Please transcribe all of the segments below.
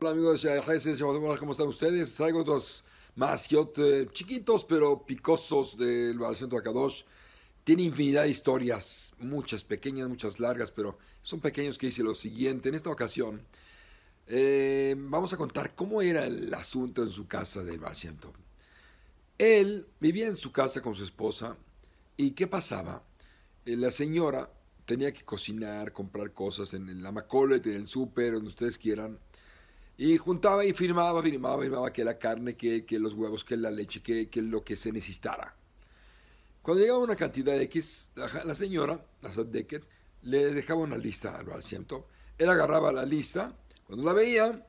Hola amigos de ¿cómo están ustedes? Traigo dos masiot eh, chiquitos pero picosos del Centro Akadosh. Tiene infinidad de historias, muchas pequeñas, muchas largas, pero son pequeños que dice lo siguiente. En esta ocasión eh, vamos a contar cómo era el asunto en su casa del Baal Él vivía en su casa con su esposa y ¿qué pasaba? Eh, la señora tenía que cocinar, comprar cosas en la Macolet, en el súper, donde ustedes quieran y juntaba y firmaba, firmaba, firmaba que la carne, que, los huevos, que la leche, que, lo que se necesitara. Cuando llegaba una cantidad de X, la, señora, la Sadeket, le dejaba una lista al Baal Él agarraba la lista, cuando la veía,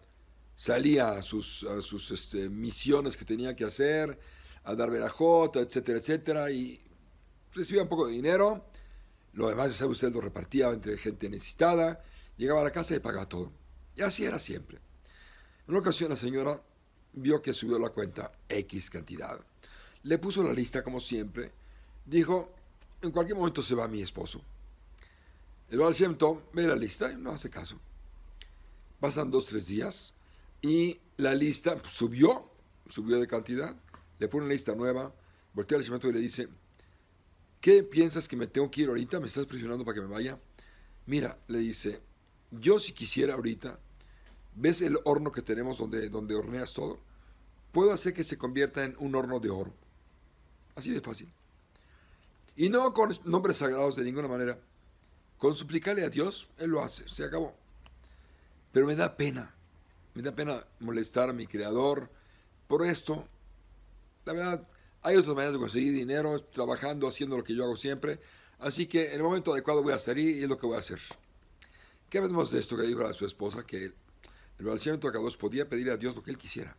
salía a sus, sus este, misiones que tenía que hacer, a dar verajota, etcétera, etcétera, y recibía un poco de dinero. Lo demás, ya sabe usted, lo repartía entre gente necesitada. Llegaba a la casa y pagaba todo. Y así era siempre. En una ocasión la señora vio que subió la cuenta X cantidad. Le puso la lista como siempre. Dijo, en cualquier momento se va mi esposo. El Baal ve la lista y no hace caso. Pasan dos, tres días y la lista subió, subió de cantidad. Le pone una lista nueva. Voltea al Shem y le dice, ¿qué piensas que me tengo que ir ahorita? ¿Me estás presionando para que me vaya? Mira, le dice, yo si quisiera ahorita ¿Ves el horno que tenemos donde, donde horneas todo? Puedo hacer que se convierta en un horno de oro. Así de fácil. Y no con nombres sagrados de ninguna manera. Con suplicarle a Dios, Él lo hace. Se acabó. Pero me da pena. Me da pena molestar a mi creador por esto. La verdad, hay otras maneras de conseguir dinero, trabajando, haciendo lo que yo hago siempre. Así que en el momento adecuado voy a salir y es lo que voy a hacer. ¿Qué vemos de esto que dijo a su esposa? Que el Baal podía pedir a Dios lo que él quisiera.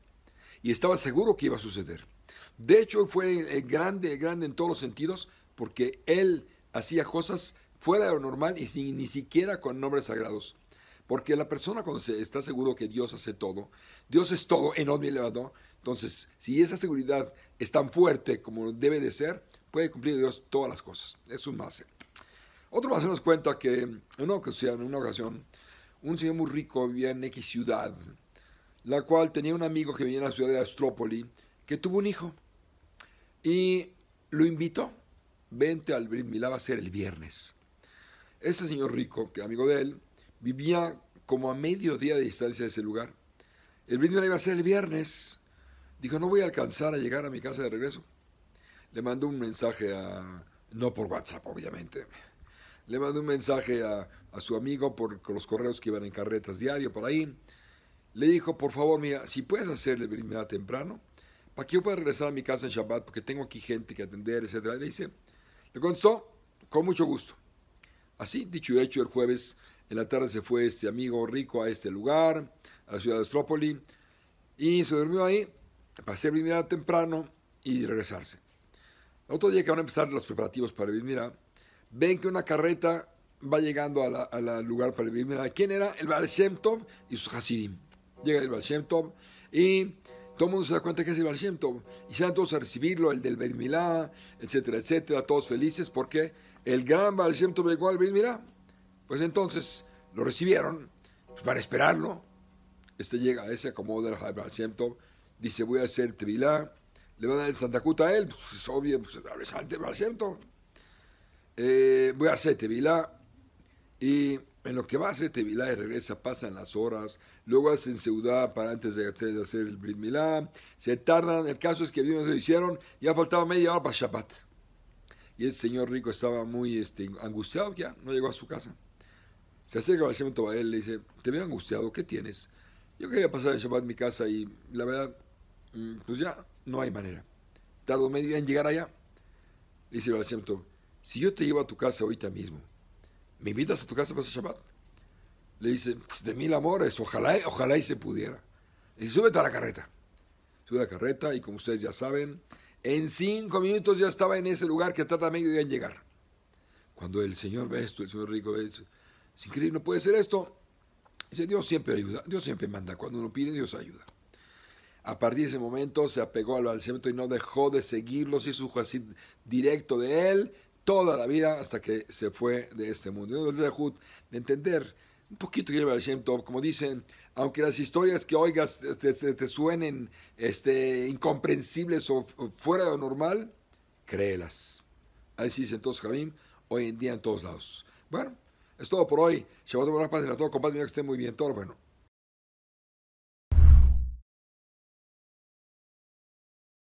Y estaba seguro que iba a suceder. De hecho, fue grande, grande en todos los sentidos, porque él hacía cosas fuera de lo normal y sin, ni siquiera con nombres sagrados. Porque la persona cuando se está seguro que Dios hace todo, Dios es todo en y elevado, entonces si esa seguridad es tan fuerte como debe de ser, puede cumplir Dios todas las cosas. Es un más. Otro más nos cuenta que en una ocasión, en una ocasión un señor muy rico vivía en X ciudad, la cual tenía un amigo que vivía en la ciudad de Astrópoli, que tuvo un hijo. Y lo invitó, vente al Brit va a ser el viernes. Ese señor rico, que amigo de él, vivía como a medio día de distancia de ese lugar. El Brit Milá iba a ser el viernes. Dijo, no voy a alcanzar a llegar a mi casa de regreso. Le mandó un mensaje a... No por WhatsApp, obviamente. Le mandó un mensaje a a su amigo por los correos que iban en carretas diario por ahí. Le dijo, por favor, mira, si puedes hacerle venir temprano, para que yo pueda regresar a mi casa en Shabbat, porque tengo aquí gente que atender, etc. Le dice, le contestó, con mucho gusto. Así, dicho y hecho, el jueves en la tarde se fue este amigo rico a este lugar, a la ciudad de Estrópoli, y se durmió ahí para hacer venir temprano y regresarse. Otro día que van a empezar los preparativos para el ven que una carreta va llegando al lugar para vivir. ¿quién era? El Baal Shem Tov y sus Hasidim. Llega el Baal Shem y todo el mundo se da cuenta que es el Baal Shem Tov. Y se dan todos a recibirlo, el del Beit Milá, etcétera, etcétera, todos felices porque el gran Baal Shem Tov llegó al Beit Milá. Pues entonces lo recibieron pues, para esperarlo. Este llega, ese acomoda el Baal Shem dice voy a hacer Tevilá, le van a dar el Santa Cuta a él, pues obvio, pues, el Baal Shem Tov. Eh, voy a hacer Tevilá, y en lo que va a hacer Tevilá y regresa, pasan las horas, luego hacen Seudá para antes de hacer el Brit Milá, se tardan, el caso es que vimos lo hicieron, ya faltaba media hora para Shabbat. Y el señor rico estaba muy este, angustiado, ya no llegó a su casa. Se acerca al Señor a él y le dice, te veo angustiado, ¿qué tienes? Yo quería pasar el Shabbat en mi casa y la verdad, pues ya no hay manera. Tardo medio día en llegar allá. dice el si yo te llevo a tu casa ahorita mismo, ¿me invitas a tu casa para ese Shabbat? Le dice, de mil amores, ojalá, ojalá y se pudiera. Le dice, súbete a la carreta. Sube a la carreta y como ustedes ya saben, en cinco minutos ya estaba en ese lugar que trata medio día en llegar. Cuando el Señor ve esto, el Señor rico ve esto, es increíble, no puede ser esto. Dice, Dios siempre ayuda, Dios siempre manda. Cuando uno pide, Dios ayuda. A partir de ese momento se apegó al balcemento y no dejó de seguirlo, se hizo así directo de él, toda la vida hasta que se fue de este mundo. de entender un poquito el Shem Tov, como dicen, aunque las historias que oigas te, te, suenen este, incomprensibles o, fuera de lo normal, créelas. Así dicen todos Jamim, hoy en día en todos lados. Bueno, es todo por hoy. Shabbat paz de la todo, compadre, que esté muy bien. Todo bueno.